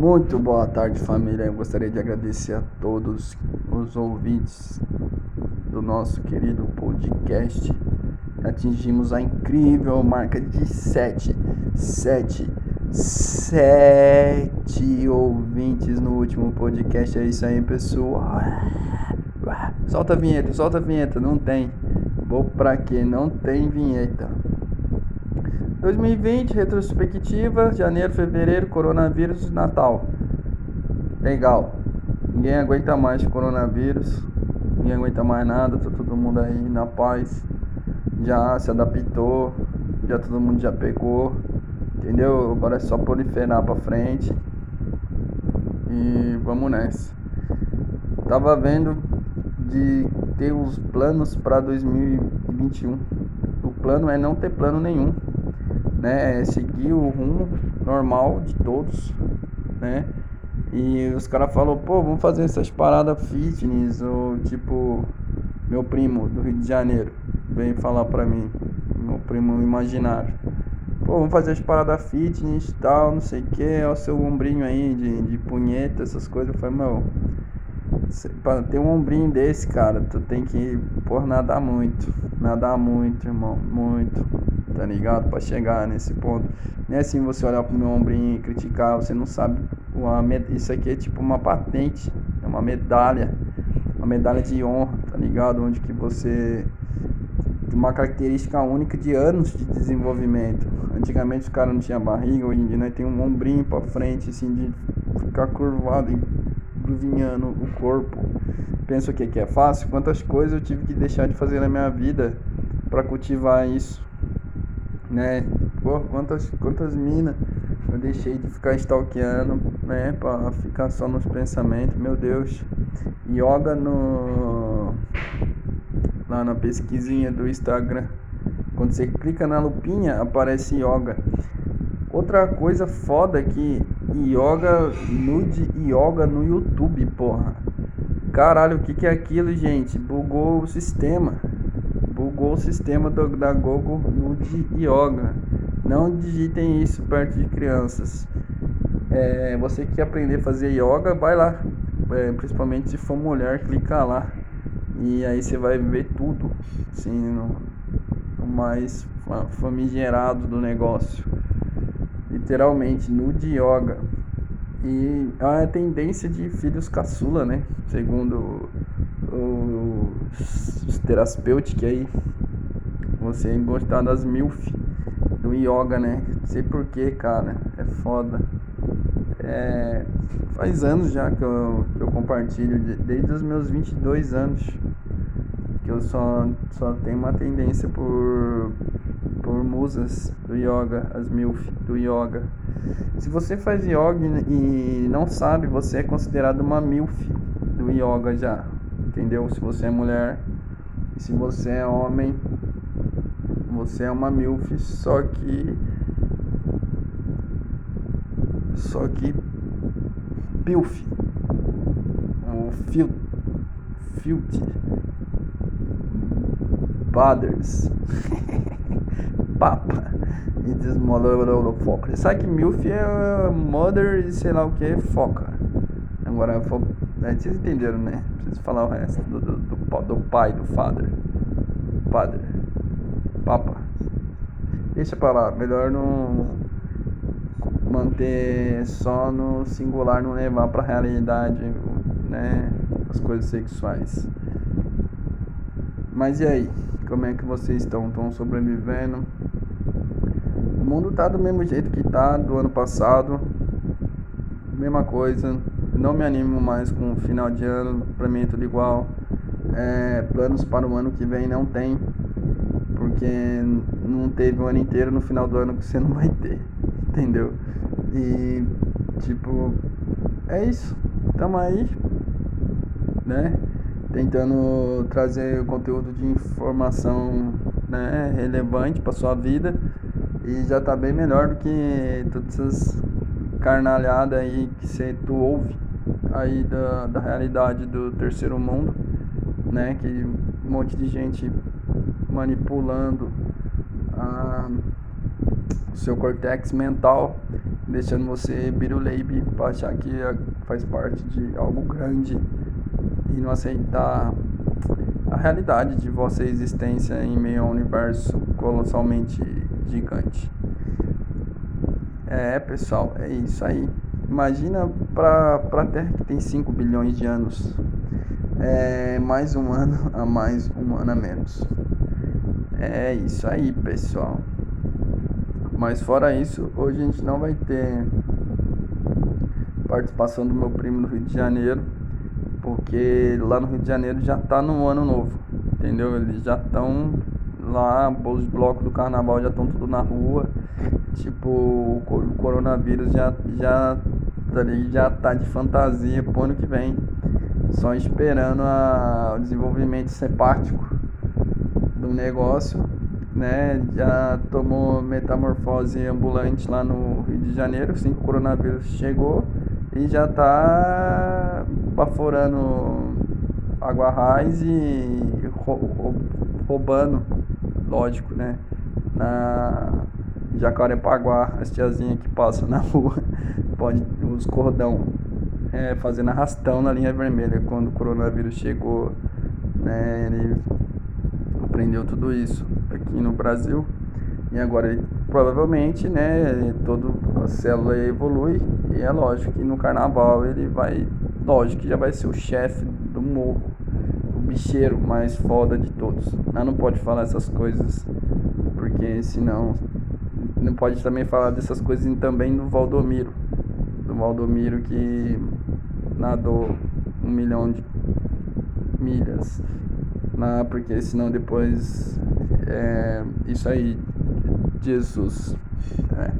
Muito boa tarde, família. Eu gostaria de agradecer a todos os ouvintes do nosso querido podcast. Atingimos a incrível marca de 7, 7, 7 ouvintes no último podcast. É isso aí, pessoal. Solta a vinheta, solta a vinheta. Não tem. Vou pra quê? Não tem vinheta. 2020, retrospectiva, janeiro, fevereiro, coronavírus, Natal. Legal. Ninguém aguenta mais coronavírus. Ninguém aguenta mais nada. Tá todo mundo aí na paz. Já se adaptou. Já todo mundo já pegou. Entendeu? Agora é só proliferar pra frente. E vamos nessa. Tava vendo de ter os planos para 2021. O plano é não ter plano nenhum né? Seguir o rumo normal de todos, né? E os caras falaram, pô, vamos fazer essas paradas fitness, ou tipo, meu primo do Rio de Janeiro veio falar pra mim, meu primo imaginário. Pô, vamos fazer as paradas fitness tal, não sei o que, o seu ombrinho aí de, de punheta, essas coisas. Eu falei, meu, pra ter um ombrinho desse, cara, tu tem que, por nadar muito, nadar muito, irmão, muito tá ligado? Pra chegar nesse ponto. Não é assim você olhar pro meu ombrinho e criticar, você não sabe. Uma, isso aqui é tipo uma patente, é uma medalha, uma medalha de honra, tá ligado? Onde que você uma característica única de anos de desenvolvimento. Antigamente os caras não tinham barriga, hoje em dia nós tem um ombrinho pra frente, assim, de ficar curvado e gruvinhando o corpo. Pensa o que, que é fácil? Quantas coisas eu tive que deixar de fazer na minha vida para cultivar isso né? Pô, quantas, quantas minas eu deixei de ficar stalkeando, né? Pra ficar só nos pensamentos, meu Deus. Yoga no. Lá na pesquisinha do Instagram. Quando você clica na lupinha, aparece yoga. Outra coisa foda é que yoga nude yoga no YouTube, porra. Caralho, o que, que é aquilo, gente? Bugou o sistema bugou o sistema do, da Google Nude Yoga. Não digitem isso perto de crianças. É, você que quer aprender a fazer yoga, vai lá. É, principalmente se for mulher, clica lá. E aí você vai ver tudo. Assim, no, no mais famigerado do negócio. Literalmente, nude yoga. E é a tendência de filhos caçula, né? Segundo os terapêuticos aí. Você gostar das milf do yoga, né? Não sei porquê, cara. É foda. É, faz anos já que eu, que eu compartilho, desde os meus 22 anos, que eu só, só tenho uma tendência por, por musas do yoga, as milf do yoga. Se você faz yoga e não sabe, você é considerado uma milf do yoga já entendeu? Se você é mulher e se você é homem, você é uma MILF, só que. Só que. PILF. O fil, Filt. Brothers. Papa. E diz foca. Sabe que MILF é mother e sei lá o que, foca. Agora, né, vocês entenderam, né? Preciso falar o resto do, do, do, do pai, do father. Father. Papa. Deixa pra lá. Melhor não manter só no singular, não levar pra realidade, né? As coisas sexuais. Mas e aí? Como é que vocês estão? Estão sobrevivendo? Mundo tá do mesmo jeito que tá do ano passado. Mesma coisa não me animo mais com o final de ano, pra mim é tudo igual. É, planos para o ano que vem não tem, porque não teve o ano inteiro no final do ano que você não vai ter, entendeu? E tipo, é isso, tamo aí, né? Tentando trazer conteúdo de informação né, relevante para sua vida e já tá bem melhor do que todas essas carnalhadas aí que você tu ouve aí da, da realidade do terceiro mundo, né? Que um monte de gente manipulando a, o seu cortex mental, deixando você biruleibe para achar que é, faz parte de algo grande e não aceitar a realidade de vossa existência em meio a um universo colossalmente gigante. É, pessoal, é isso aí. Imagina para a Terra que tem 5 bilhões de anos. É mais um ano a mais, um ano a menos. É isso aí, pessoal. Mas fora isso, hoje a gente não vai ter participação do meu primo no Rio de Janeiro, porque lá no Rio de Janeiro já tá no ano novo, entendeu? Eles já estão lá, os blocos do carnaval já estão tudo na rua. Tipo, o coronavírus já já já tá de fantasia pro ano que vem. Só esperando a, o desenvolvimento sepático do negócio né, já tomou metamorfose ambulante lá no Rio de Janeiro, assim que o coronavírus chegou, e já está baforando água raiz e roubando, lógico, né, na Jacarepaguá, as tiazinhas que passam na rua, pode, os cordão, é, fazendo arrastão na linha vermelha, quando o coronavírus chegou, né, ele aprendeu tudo isso aqui no Brasil. E agora, provavelmente, né, toda a célula evolui. E é lógico que no carnaval ele vai, lógico que já vai ser o chefe do morro, bicheiro mais foda de todos. Mas não pode falar essas coisas, porque senão não pode também falar dessas coisas também do Valdomiro, do Valdomiro que nadou um milhão de milhas, na, porque senão depois é, isso aí, Jesus. É.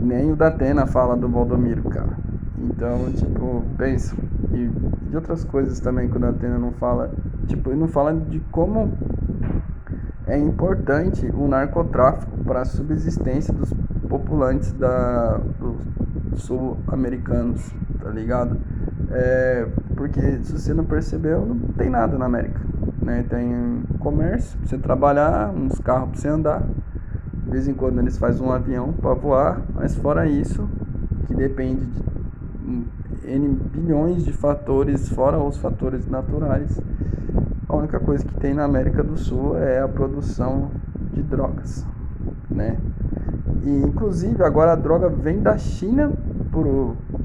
Nem o Datena fala do Valdomiro, cara. Então, tipo, pensa. E de outras coisas também que o Datena não fala. Tipo, ele não fala de como é importante o narcotráfico para a subsistência dos populantes da, dos sul-americanos, tá ligado? É, porque se você não percebeu, não tem nada na América né? Tem comércio pra você trabalhar, uns carros pra você andar. De vez em quando eles fazem um avião para voar, mas fora isso, que depende de N bilhões de fatores, fora os fatores naturais, a única coisa que tem na América do Sul é a produção de drogas, né? E inclusive agora a droga vem da China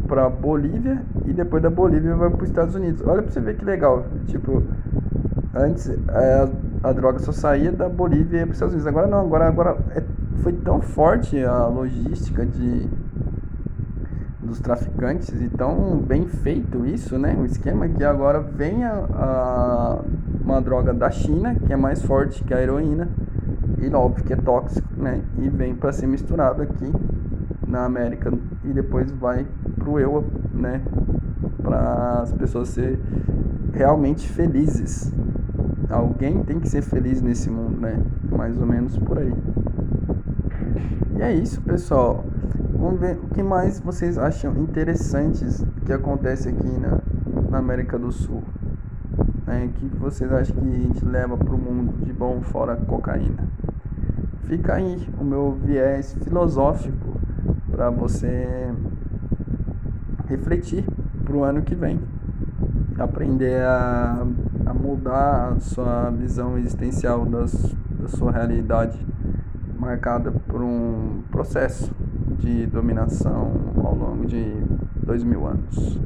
para Bolívia e depois da Bolívia vai para os Estados Unidos. Olha para você ver que legal, tipo Antes a, a droga só saía da Bolívia ia para os Estados Unidos. Agora não, agora, agora é, foi tão forte a logística de, dos traficantes e tão bem feito isso, né? O esquema que agora vem a, a, uma droga da China, que é mais forte que a heroína, e óbvio que é tóxico, né? E vem para ser misturado aqui na América e depois vai pro eu, né? Para as pessoas serem realmente felizes Alguém tem que ser feliz nesse mundo, né? Mais ou menos por aí. E é isso, pessoal. Vamos ver o que mais vocês acham interessantes que acontece aqui na, na América do Sul. Né? O que vocês acham que a gente leva para o mundo de bom fora cocaína? Fica aí o meu viés filosófico para você refletir para o ano que vem. Aprender a a mudar a sua visão existencial das, da sua realidade, marcada por um processo de dominação ao longo de dois mil anos.